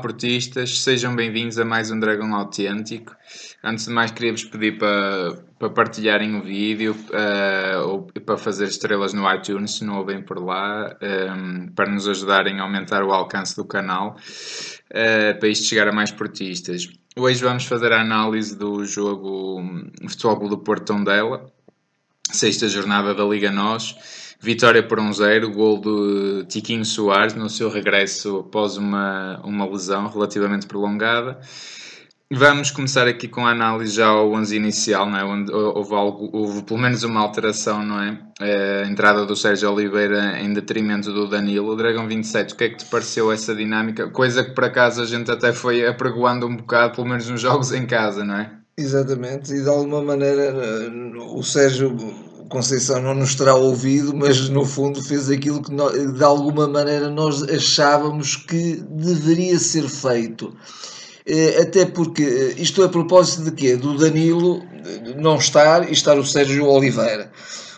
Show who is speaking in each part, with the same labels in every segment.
Speaker 1: Portistas, sejam bem-vindos a mais um Dragão Autêntico. Antes de mais, queria-vos pedir para, para partilharem o vídeo uh, ou para fazer estrelas no iTunes, se não ouvem por lá, um, ehm, para nos ajudarem a aumentar o alcance do canal, uh, para isto chegar a mais portistas. Hoje vamos fazer a análise do jogo Futebol do Porto Tondela, sexta jornada da Liga NOS. Vitória por 1-0, um gol do Tiquinho Soares no seu regresso após uma, uma lesão relativamente prolongada. Vamos começar aqui com a análise já ao 11 inicial, não é? onde houve, algo, houve pelo menos uma alteração, não é? A entrada do Sérgio Oliveira em detrimento do Danilo. O Dragão 27, o que é que te pareceu essa dinâmica? Coisa que por acaso a gente até foi apregoando um bocado, pelo menos nos jogos em casa, não é?
Speaker 2: Exatamente, e de alguma maneira o Sérgio Conceição não nos terá ouvido, mas no fundo fez aquilo que nós, de alguma maneira nós achávamos que deveria ser feito. Eh, até porque eh, isto é a propósito de quê? Do Danilo não estar e estar o Sérgio Oliveira.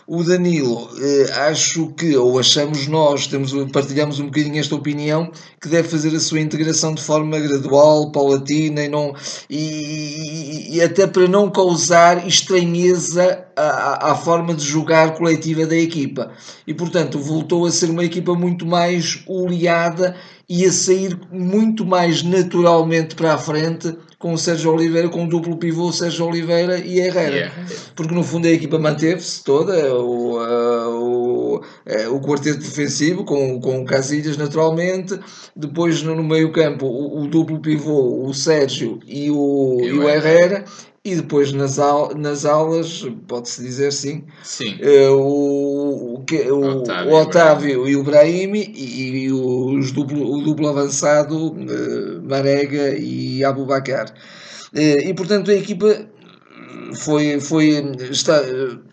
Speaker 2: O Danilo, eh, acho que, ou achamos nós, temos, partilhamos um bocadinho esta opinião, que deve fazer a sua integração de forma gradual, paulatina e, não, e, e até para não causar estranheza à, à, forma de jogar coletiva da equipa. E portanto voltou a ser uma equipa muito mais oleada e a sair muito mais naturalmente para a frente com o Sérgio Oliveira, com o duplo pivô Sérgio Oliveira e Herrera. Yeah. Porque no fundo a equipa manteve-se toda, o, o, o quarteto defensivo, com, com o Casilhas naturalmente, depois no, meio campo o, o, duplo pivô, o Sérgio e o, e o Herrera, e depois nas, au nas aulas, pode-se dizer sim,
Speaker 1: sim.
Speaker 2: Uh, o, o, o, Otávio, o Otávio e o Brahimi e, e os duplo, o duplo avançado uh, Marega e Abubacar. Uh, e portanto a equipa foi, foi está,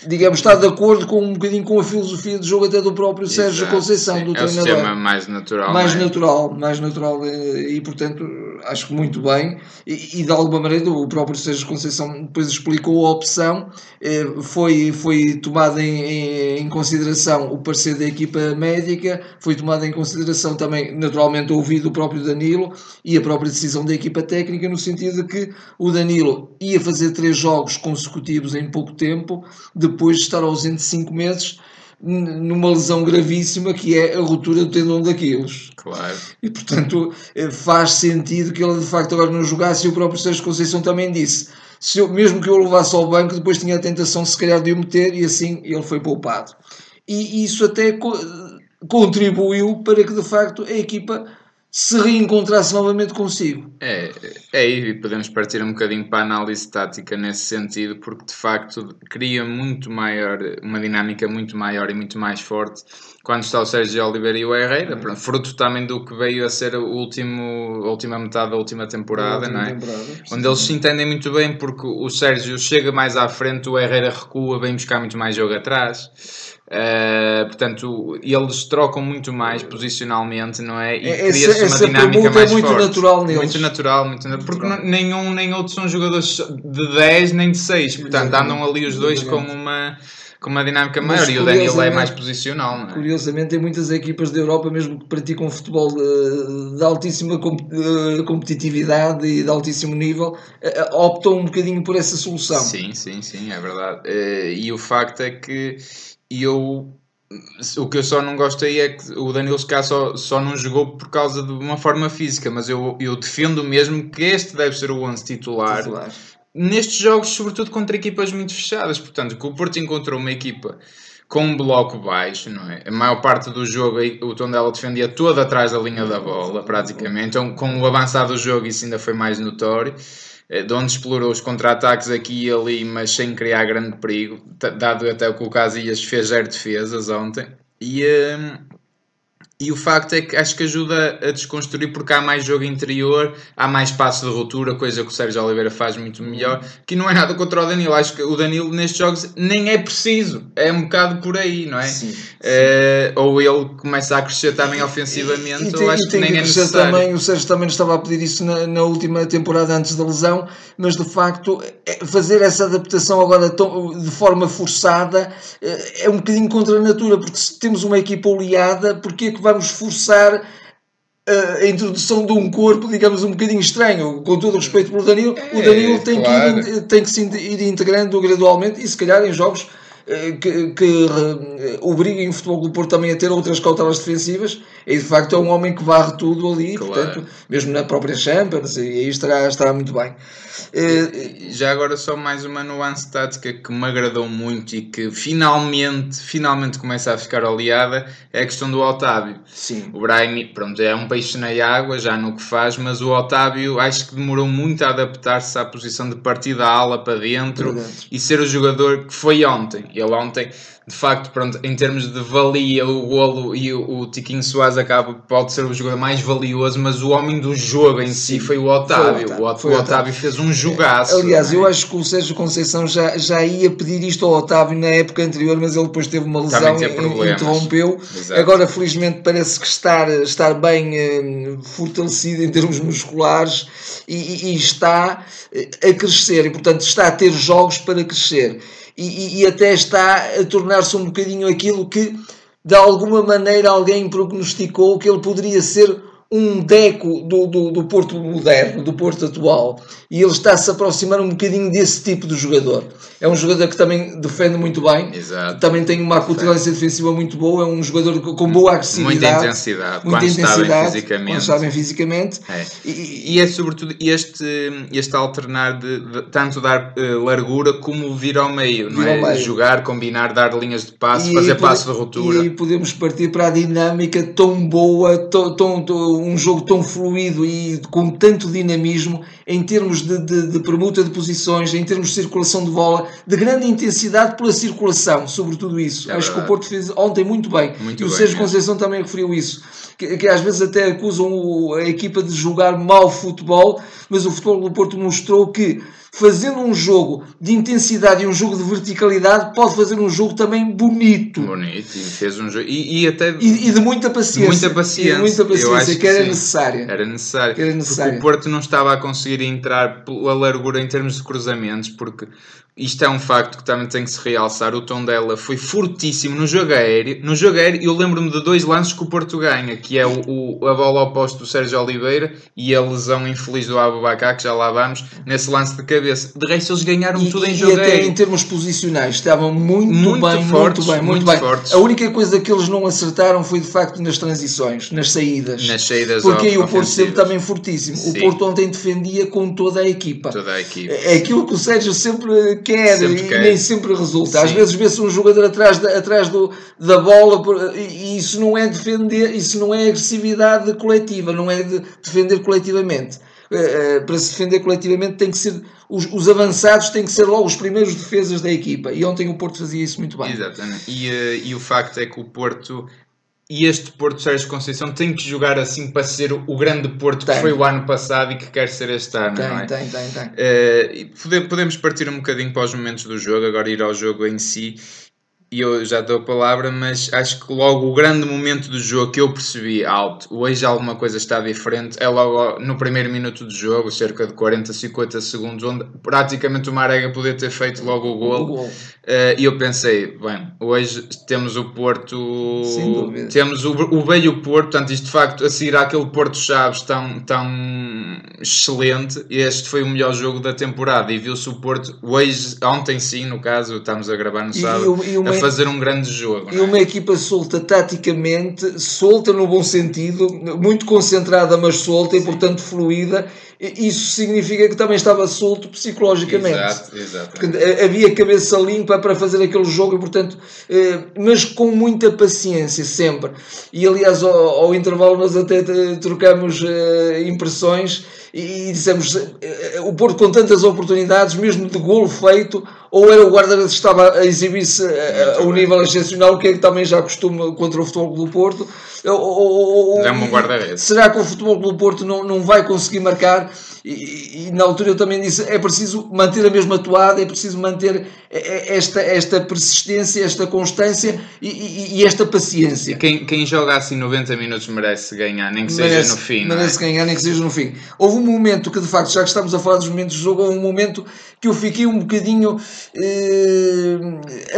Speaker 2: digamos, está de acordo com um bocadinho com a filosofia de jogo até do próprio Sérgio Exato, Conceição, sim. do é treinador.
Speaker 1: É o sistema mais natural.
Speaker 2: Mais é? natural, mais natural e, portanto, acho que muito bem. E, e, de alguma maneira o próprio Sérgio Conceição depois explicou a opção, eh, foi, foi tomada em, em, consideração o parecer da equipa médica, foi tomada em consideração também, naturalmente, ouvido o próprio Danilo e a própria decisão da equipa técnica, no sentido de que o Danilo ia fazer três jogos consecutivos em pouco tempo, depois de estar ausente cinco meses numa lesão gravíssima que é a ruptura do tendão daqueles.
Speaker 1: Claro.
Speaker 2: E portanto eh, faz sentido que ele de facto agora não jogasse e o próprio Sérgio Conceição também disse. Se eu, mesmo que eu o levasse ao banco, depois tinha a tentação se calhar de o meter e assim ele foi poupado. E isso até co contribuiu para que de facto a equipa se reencontrasse novamente consigo.
Speaker 1: É, é, e podemos partir um bocadinho para a análise tática nesse sentido, porque de facto cria muito maior, uma dinâmica muito maior e muito mais forte quando está o Sérgio Oliveira e o Herrera, uhum. fruto também do que veio a ser o último, a última metade da última temporada, última não é? Temporada, Onde eles se entendem muito bem porque o Sérgio chega mais à frente, o Herrera recua, vem buscar muito mais jogo atrás. Uh, portanto, eles trocam muito mais posicionalmente, não é? E
Speaker 2: é, cria-se uma dinâmica mais é muito forte. natural neles.
Speaker 1: Muito natural, muito natural. Porque natural. nenhum nem outro são jogadores de 10 nem de 6. Portanto, andam ali os dois com uma, com uma dinâmica maior e o Daniel é mais posicional. É?
Speaker 2: Curiosamente, tem muitas equipas da Europa, mesmo que praticam futebol de, de altíssima competitividade e de altíssimo nível, eh, optam um bocadinho por essa solução.
Speaker 1: Sim, sim, sim, é verdade. Eh, e o facto é que e eu o que eu só não gosto aí é que o Danilo Scar só, só não jogou por causa de uma forma física, mas eu, eu defendo mesmo que este deve ser o 11 titular. titular. Nestes jogos, sobretudo contra equipas muito fechadas, portanto, que o Porto encontrou uma equipa com um bloco baixo, não é? A maior parte do jogo o Tondela defendia todo atrás da linha da bola, praticamente. Então, com o avançado do jogo, isso ainda foi mais notório. Eh, de onde explorou os contra-ataques aqui e ali, mas sem criar grande perigo, dado até o que o Casillas fez zero defesas ontem. E, um, e o facto é que acho que ajuda a desconstruir porque há mais jogo interior, há mais espaço de ruptura, coisa que o Sérgio Oliveira faz muito melhor, que não é nada contra o Danilo. Acho que o Danilo nestes jogos nem é preciso, é um bocado por aí, não é? Sim, sim. Uh, ou ele começa a crescer também ofensivamente, e, e, ou acho que nem que é necessário.
Speaker 2: Também, o Sérgio também estava a pedir isso na, na, última temporada antes da lesão, mas de facto fazer essa adaptação agora tão, de forma forçada é, é um bocadinho contra a natura, porque se temos uma equipa oleada, porque é que vamos forçar a introdução de um corpo, digamos, um bocadinho estranho. Com todo o respeito pelo Danilo,
Speaker 1: É,
Speaker 2: o Danilo tem,
Speaker 1: claro.
Speaker 2: que ir, tem que se ir integrando gradualmente e se calhar em jogos eh, que, que eh, obriguem o Futebol do Porto também a ter outras cautelas defensivas. E de facto é um homem que varre tudo ali,
Speaker 1: Claro.
Speaker 2: portanto, mesmo na própria Champions, e aí estará, estará muito bem.
Speaker 1: Já agora só mais uma nuance tática que me agradou muito e que finalmente, finalmente começa a ficar oleada é a questão do Otávio.
Speaker 2: Sim.
Speaker 1: O Brahimi, pronto, é um peixe na água, já no que faz, mas o Otávio acho que demorou muito a adaptar-se à posição de partida à ala para dentro,
Speaker 2: Para dentro.
Speaker 1: e ser o jogador que foi ontem. Ele ontem, de facto, pronto, em termos de valia, o golo e o, o Tiquinho Soares acaba, pode ser o jogador mais valioso, mas o homem do jogo em si
Speaker 2: Sim.
Speaker 1: foi o Otávio.
Speaker 2: Foi o
Speaker 1: o,
Speaker 2: Otávio,
Speaker 1: Ot-
Speaker 2: foi
Speaker 1: o
Speaker 2: o
Speaker 1: Otávio fez um jogaço.
Speaker 2: Aliás,
Speaker 1: é?
Speaker 2: eu acho que o Sérgio Conceição já, já ia pedir isto ao Otávio na época anterior, mas ele depois teve uma lesão e interrompeu.
Speaker 1: Exato.
Speaker 2: Agora, felizmente, parece que estar, estar bem eh, fortalecido em termos musculares e, e- e está eh, a crescer, e portanto está a ter jogos para crescer. E, e- até está a tornar-se um bocadinho aquilo que, de alguma maneira, alguém prognosticou que ele poderia ser um deco do, do, do Porto moderno, do Porto atual. E ele está-se a aproximar um bocadinho desse tipo de jogador. É um jogador que também defende muito bem,
Speaker 1: Exato.
Speaker 2: também tem uma acutilância defensiva muito boa, é um jogador com boa agressividade.
Speaker 1: Muita intensidade,
Speaker 2: muita
Speaker 1: quando está bem
Speaker 2: intensidade,
Speaker 1: fisicamente.
Speaker 2: Quando está bem fisicamente.
Speaker 1: É.
Speaker 2: E-
Speaker 1: E é sobretudo este, este alternar de, de tanto dar eh, largura como vir ao meio, não
Speaker 2: Vir
Speaker 1: é?
Speaker 2: ao meio.
Speaker 1: Jogar, combinar, dar linhas de passe,
Speaker 2: E
Speaker 1: fazer
Speaker 2: aí
Speaker 1: passo de
Speaker 2: pode-
Speaker 1: ruptura.
Speaker 2: E podemos partir para a dinâmica tão boa, tão, tão- tão- um jogo tão fluido e com tanto dinamismo em termos de, de- de permuta de posições, em termos de circulação de bola, de grande intensidade pela circulação, sobretudo isso.
Speaker 1: É
Speaker 2: Acho que o. Porto fez ontem muito bem.
Speaker 1: Muito
Speaker 2: e o
Speaker 1: bem
Speaker 2: Sérgio
Speaker 1: mesmo.
Speaker 2: Conceição também referiu isso. Que, que às vezes até acusam a equipa de jogar mau futebol, mas o futebol do Porto mostrou que fazendo um jogo de intensidade e um jogo de verticalidade pode fazer um jogo também bonito.
Speaker 1: Bonito, e fez um jogo. E, e até
Speaker 2: E, e de muita paciência.
Speaker 1: Muita paciência.
Speaker 2: De muita paciência, que,
Speaker 1: que
Speaker 2: era necessária.
Speaker 1: era necessário.
Speaker 2: Era necessário.
Speaker 1: Porque o Porto não estava a conseguir entrar pela largura em termos de cruzamentos, porque isto é um facto que também tem que se realçar. O tom dela foi fortíssimo no jogo aéreo. No jogo aéreo, eu lembro-me de dois lances que o Porto ganha, que é o, o- a bola ao posto do Sérgio Oliveira e a lesão infeliz do Abubakar, que já lá vamos, nesse lance de cabeça. De resto, eles ganharam
Speaker 2: E,
Speaker 1: tudo em
Speaker 2: e
Speaker 1: jogo
Speaker 2: até
Speaker 1: aéreo.
Speaker 2: em termos posicionais estavam muito,
Speaker 1: Muito
Speaker 2: bem,
Speaker 1: fortes,
Speaker 2: muito bem, muito,
Speaker 1: muito
Speaker 2: bem.
Speaker 1: fortes.
Speaker 2: A única coisa que eles não acertaram foi de facto nas transições, nas saídas.
Speaker 1: Nas saídas
Speaker 2: Porque aí o Porto
Speaker 1: ofensivas.
Speaker 2: esteve também fortíssimo. O
Speaker 1: Sim.
Speaker 2: Porto ontem defendia com toda a equipa.
Speaker 1: Toda a equipe.
Speaker 2: É aquilo que o Sérgio sempre quer
Speaker 1: Sempre
Speaker 2: e
Speaker 1: quer.
Speaker 2: nem sempre resulta. Às
Speaker 1: Sim.
Speaker 2: vezes vê-se um jogador atrás, da, atrás do, da bola e, e isso não é defender, isso não é agressividade coletiva, não é de defender coletivamente. Eh, eh, para se defender coletivamente tem que ser os, os avançados têm que ser logo os primeiros defesas da equipa e ontem o Porto fazia isso muito bem.
Speaker 1: Exatamente. E, eh, e o facto é que o Porto e este Porto Sérgio Conceição tem que jogar assim para ser o grande Porto
Speaker 2: Tem.
Speaker 1: que foi o ano passado e que quer ser este ano,
Speaker 2: Tem,
Speaker 1: não é?
Speaker 2: tem, tem, tem.
Speaker 1: Pode- podemos partir um bocadinho para os momentos do jogo, agora ir ao jogo em si. E eu já dou a palavra, mas acho que logo o grande momento do jogo que eu percebi alto, hoje alguma coisa está diferente, é logo no primeiro minuto do jogo, cerca de 40, 50 segundos, onde praticamente o Marega podia ter feito logo o gol. Eh, E eu pensei, bem, hoje temos o Porto, temos o, o velho Porto, portanto, isto de facto a seguir àquele Porto Chaves tão, tão excelente, este foi o melhor jogo da temporada. E viu-se o Porto hoje, ontem sim, no caso, estamos a gravar no
Speaker 2: E-
Speaker 1: sábado,
Speaker 2: e uma-
Speaker 1: a fazer um grande jogo.
Speaker 2: E
Speaker 1: é?
Speaker 2: uma equipa solta taticamente, solta no bom sentido, muito concentrada, mas solta e, portanto, fluida. Isso significa que também estava solto psicologicamente.
Speaker 1: Exato, exato.
Speaker 2: Eh, havia cabeça limpa para fazer aquele jogo e, portanto, eh, mas com muita paciência, sempre. E, aliás, ao, ao intervalo, nós até eh, trocamos impressões e, e dissemos: o Porto, com tantas oportunidades, mesmo de golo feito, ou era o guarda-redes que estava a exibir-se eh, a um
Speaker 1: bem.
Speaker 2: nível excepcional, que é que também já costuma contra o Futebol do Porto. Ou-
Speaker 1: é um guarda-redes.
Speaker 2: Será que o Futebol Clube do Porto não, não vai conseguir marcar? E, e, e, na altura eu também disse, é preciso manter a mesma toada, é preciso manter esta, esta persistência, esta constância e, e esta paciência.
Speaker 1: Quem, quem joga assim 90 minutos merece ganhar, nem que seja
Speaker 2: merece,
Speaker 1: no fim.
Speaker 2: Merece
Speaker 1: é?
Speaker 2: ganhar, nem que seja no fim. Houve um momento que, de facto, já que estamos a falar dos momentos de jogo, houve um momento que eu fiquei um bocadinho eh,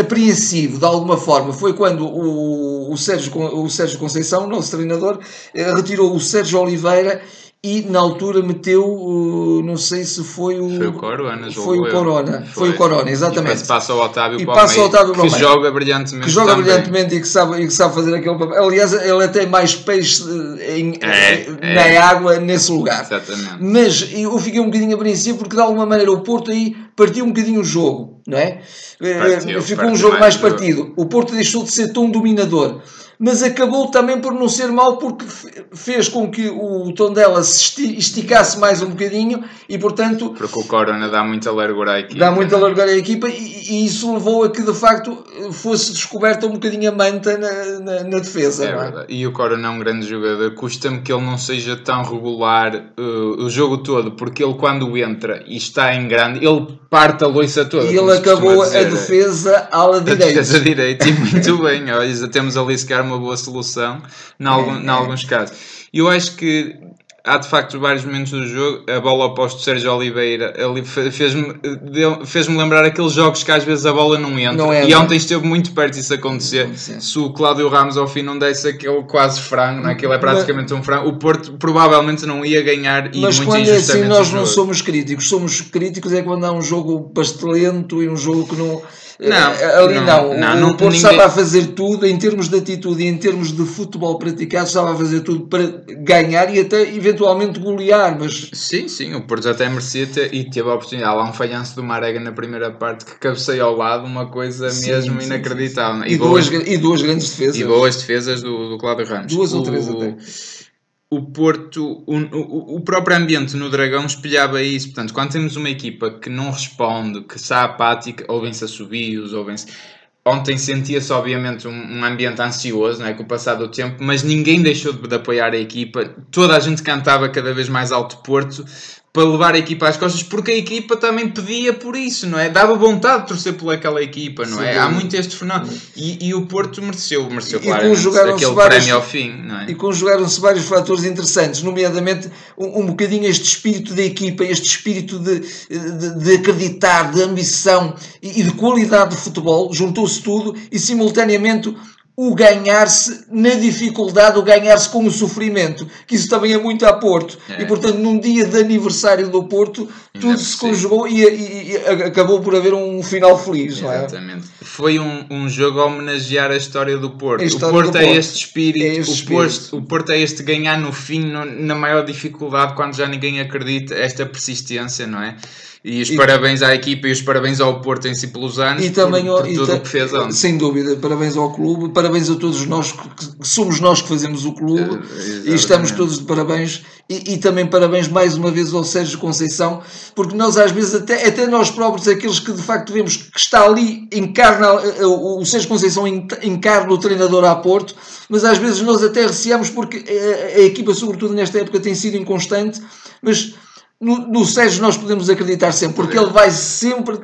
Speaker 2: apreensivo, de alguma forma. Foi quando o, o, Sérgio, o Sérgio Conceição, nosso treinador, eh, retirou o Sérgio Oliveira e na altura meteu, uh, não sei se foi o.
Speaker 1: Foi o Corona,
Speaker 2: Foi o Corona, foi. foi. o Corona, exatamente.
Speaker 1: E passa o Otávio
Speaker 2: e passa o Otávio
Speaker 1: que joga brilhantemente.
Speaker 2: Que joga
Speaker 1: também.
Speaker 2: brilhantemente e que, sabe, e que sabe fazer aquele papel. Aliás, ele até mais peixe eh, em,
Speaker 1: é,
Speaker 2: na
Speaker 1: é.
Speaker 2: água nesse lugar.
Speaker 1: Exatamente.
Speaker 2: Mas eu fiquei um bocadinho apreensivo porque de alguma maneira o Porto aí partiu um bocadinho o jogo, não é?
Speaker 1: Partiu,
Speaker 2: Ficou um jogo mais, mais partido. O Porto deixou de ser tão dominador mas acabou também por não ser mau porque fez com que o Tondela se esticasse mais um bocadinho e portanto
Speaker 1: porque o Corona dá muita largura à equipa.
Speaker 2: dá muita largura à equipa e, e, isso levou a que de facto fosse descoberta um bocadinho a manta na, na, na defesa
Speaker 1: é,
Speaker 2: é?
Speaker 1: verdade. e o Corona é um grande jogador. Custa-me que ele não seja tão regular uh, o jogo todo porque ele quando entra e está em grande ele parte a loiça toda
Speaker 2: e ele acabou a defesa ala direita
Speaker 1: defesa direita e muito bem. Olha, temos ali sequer uma boa solução em, algum, é, em alguns casos. Eu acho que há de facto vários momentos do jogo. A bola oposta do Sérgio Oliveira fez-me fez lembrar aqueles jogos que às vezes a bola não entra. Não é, e ontem esteve muito perto disso acontecer. Se o Cláudio Ramos ao fim não desse aquele quase frango, não é? aquilo é praticamente um frango, o Porto provavelmente não ia ganhar. E
Speaker 2: Mas
Speaker 1: muito
Speaker 2: quando é assim, nós não somos críticos. Somos críticos é quando há um jogo pastelento e um jogo que não
Speaker 1: não,
Speaker 2: eh, ali não.
Speaker 1: não, não,
Speaker 2: o
Speaker 1: não
Speaker 2: Porto
Speaker 1: ninguém...
Speaker 2: estava a fazer tudo em termos de atitude e em termos de futebol praticado, estava a fazer tudo para ganhar e até eventualmente golear. Mas...
Speaker 1: Sim, sim, o Porto até merecia ter, e teve a oportunidade. Há lá um falhanço do Marega na primeira parte que cabeceia ao lado, uma coisa sim, mesmo sim, inacreditável.
Speaker 2: Sim, e, e, duas, e duas grandes defesas.
Speaker 1: E boas defesas do, do Cláudio Ramos.
Speaker 2: Duas ou três até
Speaker 1: o Porto, o, o, próprio ambiente no Dragão espelhava isso. Portanto, quando temos uma equipa que não responde, que está apática, ouvem-se assobios, ouvem-se. Ontem sentia-se, obviamente, um, um, ambiente ansioso, não é? Com o passar do tempo, mas ninguém deixou de, de apoiar a equipa. Toda a gente cantava cada vez mais alto Porto, para levar a equipa às costas, porque a equipa também pedia por isso, não é? Dava vontade de torcer por aquela equipa, não é? Sim, Há muito este fenómeno. E, e, o Porto mereceu, mereceu e, claramente aquele vários, prémio ao fim, não é?
Speaker 2: E conjugaram-se vários fatores interessantes, nomeadamente um, um bocadinho este espírito da equipa, este espírito de, de, de acreditar, de ambição e, e de qualidade de futebol, juntou-se tudo e simultaneamente o ganhar-se na dificuldade, o ganhar-se com o sofrimento, que isso também é muito a Porto. É. E portanto, num dia de aniversário do Porto, tudo se conjugou e, e, e, acabou por haver um final feliz.
Speaker 1: Exatamente. É? Foi um, um jogo a homenagear a história do Porto.
Speaker 2: História
Speaker 1: o Porto,
Speaker 2: do
Speaker 1: é
Speaker 2: Porto
Speaker 1: este espírito,
Speaker 2: é este
Speaker 1: o,
Speaker 2: espírito.
Speaker 1: Porto, o Porto é este ganhar no fim, no, na maior dificuldade, quando já ninguém acredita, esta persistência, não é? E os e, parabéns à equipa e os parabéns ao Porto em si pelos anos
Speaker 2: e também
Speaker 1: por, por
Speaker 2: e
Speaker 1: tudo o que fez ontem.
Speaker 2: Sem dúvida, parabéns ao clube, parabéns a todos nós, que somos nós que fazemos o clube uh, e estamos todos de parabéns. E, e, também parabéns mais uma vez ao Sérgio Conceição, porque nós às vezes, até, até nós próprios, aqueles que de facto vemos que está ali, encarna, o Sérgio Conceição encarna o treinador a Porto, mas às vezes nós até receamos porque a, a equipa, sobretudo nesta época, tem sido inconstante, mas no, no Sérgio nós podemos acreditar sempre, porque ele vai sempre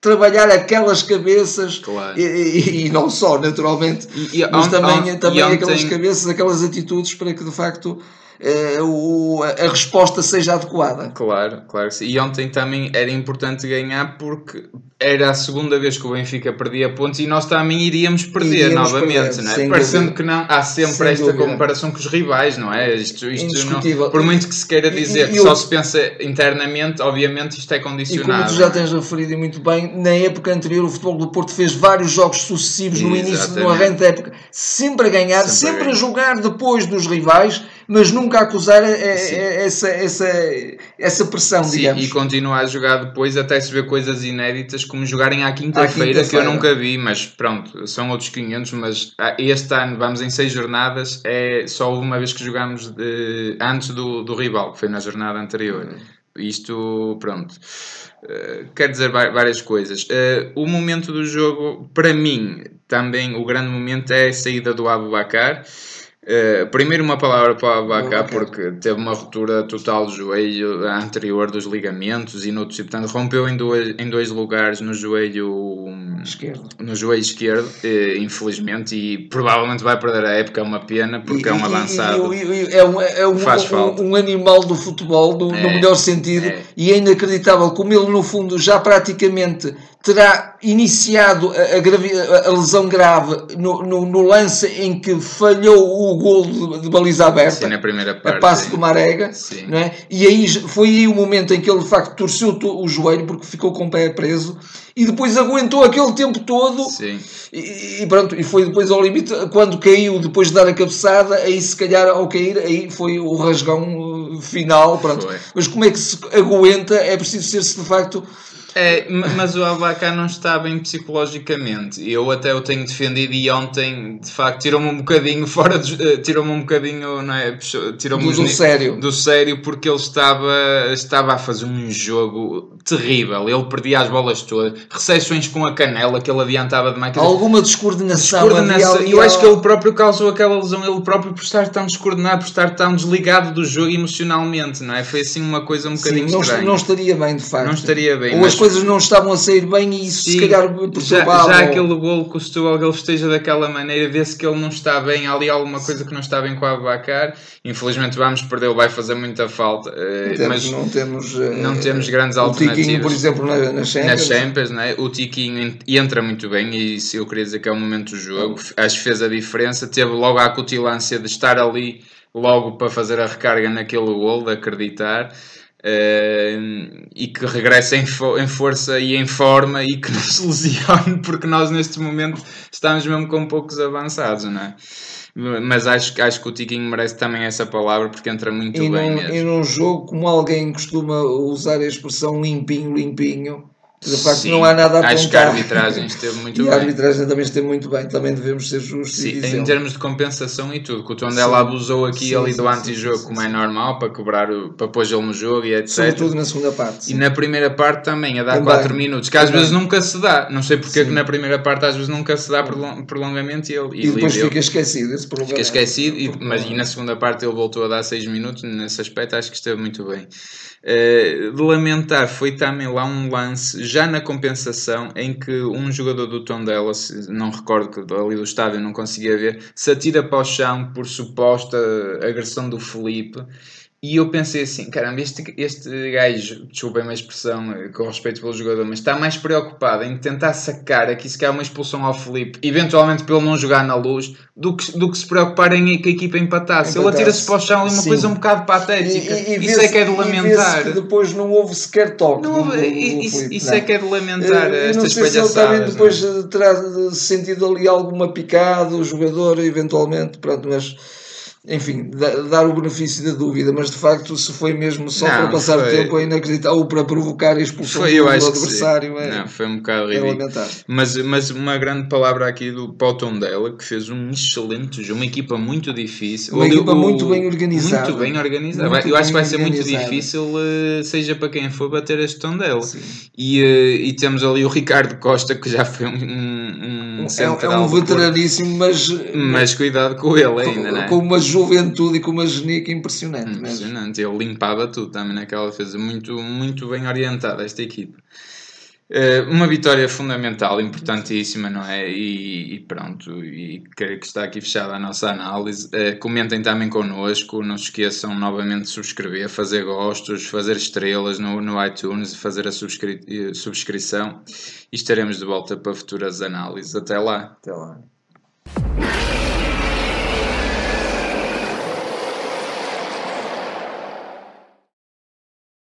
Speaker 2: trabalhar aquelas cabeças
Speaker 1: claro.
Speaker 2: e, e, e, não só, naturalmente,
Speaker 1: e,
Speaker 2: mas também, também aquelas cabeças, aquelas atitudes para que de facto uh, o, a resposta seja adequada.
Speaker 1: Claro, claro. E ontem também era importante ganhar porque era a segunda vez que o Benfica perdia pontos e nós também iríamos perder iríamos novamente, perder, não é? Parecendo dúvida. que não, há sempre sem esta dúvida. comparação com os rivais, não é? Isto, isto não, por muito que se queira dizer e, que só se pensa internamente, obviamente isto é condicionado.
Speaker 2: E como tu já tens referido muito bem, na época anterior o Futebol do Porto fez vários jogos sucessivos no início, no arranque da época, sempre a ganhar, sempre, sempre a, a jogar depois dos rivais, mas nunca a acusar essa, essa, essa pressão,
Speaker 1: Sim,
Speaker 2: digamos.
Speaker 1: e continua a jogar depois até se ver coisas inéditas como jogarem à quinta-feira, quinta que eu nunca vi, mas pronto, são outros 500, mas ah, este ano vamos em seis jornadas, é só uma vez que jogámos de, antes do, do rival, que foi na jornada anterior. Isto, pronto, uh, quer dizer várias coisas. Uh, o momento do jogo, para mim, também o grande momento é a saída do Abu Bakar Uh, primeiro uma palavra para o Abacá, porque teve uma ruptura total do joelho anterior dos ligamentos e no portanto rompeu em dois, em dois lugares no joelho
Speaker 2: esquerdo,
Speaker 1: no joelho esquerdo uh, infelizmente, e provavelmente vai perder a época, é uma pena, porque e, é um avançado.
Speaker 2: E, e, é um, é um, um, um, animal do futebol, do, é, no melhor sentido, é. e é inacreditável como ele no fundo já praticamente terá iniciado a, a, a lesão grave no, no, no, lance em que falhou o gol de, de baliza aberta,
Speaker 1: sim, na primeira parte,
Speaker 2: a passe do Marega, não é? e aí foi aí o momento em que ele de facto torceu o joelho porque ficou com o pé preso e depois aguentou aquele tempo todo. E, e, pronto, e foi depois ao limite. Quando caiu, depois de dar a cabeçada aí se calhar ao cair, aí foi o rasgão final, pronto. mas como é que se aguenta, é preciso ser-se de facto
Speaker 1: é, mas o Abacá não está bem psicologicamente. Eu até o tenho defendido e ontem, de facto, tirou-me um bocadinho fora eh, tirou-me um bocadinho, não é?
Speaker 2: Tirou-me do, do sério.
Speaker 1: Do sério porque ele estava, estava a fazer um jogo terrível. Ele perdia as bolas todas, recepções com a canela que ele adiantava demais.
Speaker 2: Alguma descoordenação.
Speaker 1: descoordenação. Eu acho que ele próprio causou aquela lesão, ele próprio por estar tão descoordenado, por estar tão desligado do jogo emocionalmente, não é? Foi assim uma coisa um bocadinho
Speaker 2: Sim, não,
Speaker 1: estranha.
Speaker 2: Não estaria bem, de facto.
Speaker 1: Não estaria bem.
Speaker 2: Ou mas... as coisas não estavam a sair bem e isso Sim, se calhar
Speaker 1: perturbava. Já, já aquele golo que o Setúbal ele esteja daquela maneira, vê-se que ele não está bem, há ali alguma coisa que não está bem com o Abacar. Infelizmente vamos perder, vai fazer muita falta.
Speaker 2: Eh, temos, mas não temos,
Speaker 1: não temos grandes alternativas.
Speaker 2: Tiquinho, por exemplo, na, na Champions.
Speaker 1: Na Champions né? o Tiquinho entra muito bem e isso eu queria dizer que é o momento do jogo. Acho que fez a diferença. Teve logo a acutilância de estar ali logo para fazer a recarga naquele gol, de acreditar. Uh, e que regresse em, fo em, força e em forma e que não se lesione, porque nós neste momento estamos mesmo com poucos avançados, não é? Mas acho, acho que o Tiquinho merece também essa palavra porque entra muito
Speaker 2: e
Speaker 1: bem.
Speaker 2: Num,
Speaker 1: mesmo.
Speaker 2: E num jogo, como alguém costuma usar a expressão limpinho, limpinho, de facto, Sim, não há nada a apontar.
Speaker 1: Acho que a arbitragem esteve muito
Speaker 2: e
Speaker 1: bem.
Speaker 2: a arbitragem também esteve muito bem, também devemos ser justos.
Speaker 1: Sim, em termos de compensação e tudo, que o Tondela abusou aqui sim, ali do antijogo, como é normal, para cobrar, para pôr ele no jogo e etc.
Speaker 2: Sobretudo na segunda parte.
Speaker 1: E na primeira parte também, a dar 4 minutos, que às também. vezes nunca se dá. Não sei porque é que na primeira parte às vezes nunca se dá prolongamento e ele.
Speaker 2: E, e depois fica esquecido esse
Speaker 1: Fica esquecido, e, mas e na segunda parte ele voltou a dar 6 minutos, nesse aspecto acho que esteve muito bem. Uh, de lamentar foi também lá um lance já na compensação em que um jogador do Tondela, não recordo que ali do estádio não conseguia ver, se atira para o chão por suposta agressão do Felipe e eu pensei assim, caramba, este, este gajo, desculpem a expressão eh, com respeito pelo jogador, mas está mais preocupado em tentar sacar aqui se calhar uma expulsão ao Felipe, eventualmente pelo não jogar na luz, do que, do que se preocupar em que a equipa empatasse. Ele atira-se para o chão ali uma Sim. coisa um bocado patética. E, e, e isso é que é de lamentar.
Speaker 2: Depois não houve sequer toque.
Speaker 1: Não houve, do, do, isso, Felipe, isso é que é de lamentar eu, estas palhaçadas. Não sei se ele também
Speaker 2: depois não. terá sentido ali alguma picada, o jogador, eventualmente, pronto, mas enfim, dar o benefício da dúvida, mas de facto, se foi mesmo só não, para passar foi... o tempo, é inacreditável, ou para provocar a expulsão foi, do, adversário. É,
Speaker 1: não, foi um bocado é mas, mas uma grande palavra aqui do Pautão dela, que fez um excelente jogo, uma equipa muito difícil.
Speaker 2: Uma equipa o, muito bem organizada.
Speaker 1: Muito bem organizada. Muito Eu acho que vai ser muito difícil, eh, seja para quem for, bater este Tondela. E, eh, e temos ali o Ricardo Costa, que já foi um, um, um
Speaker 2: é, é um veteraníssimo, mas.
Speaker 1: Mas cuidado com ele ainda,
Speaker 2: com,
Speaker 1: não é?
Speaker 2: Com uma juventude e com uma genica impressionante.
Speaker 1: Impressionante, ele limpava tudo também naquela defesa, muito, muito bem orientada esta equipa. Uh, uma vitória fundamental, importantíssima, não é? E, e, pronto, e creio que está aqui fechada a nossa análise. Uh, comentem também connosco, não se esqueçam novamente de subscrever, fazer gostos, fazer estrelas no, no iTunes, fazer a subscri eh, subscrição e estaremos de volta para futuras análises. Até lá.
Speaker 2: Até lá.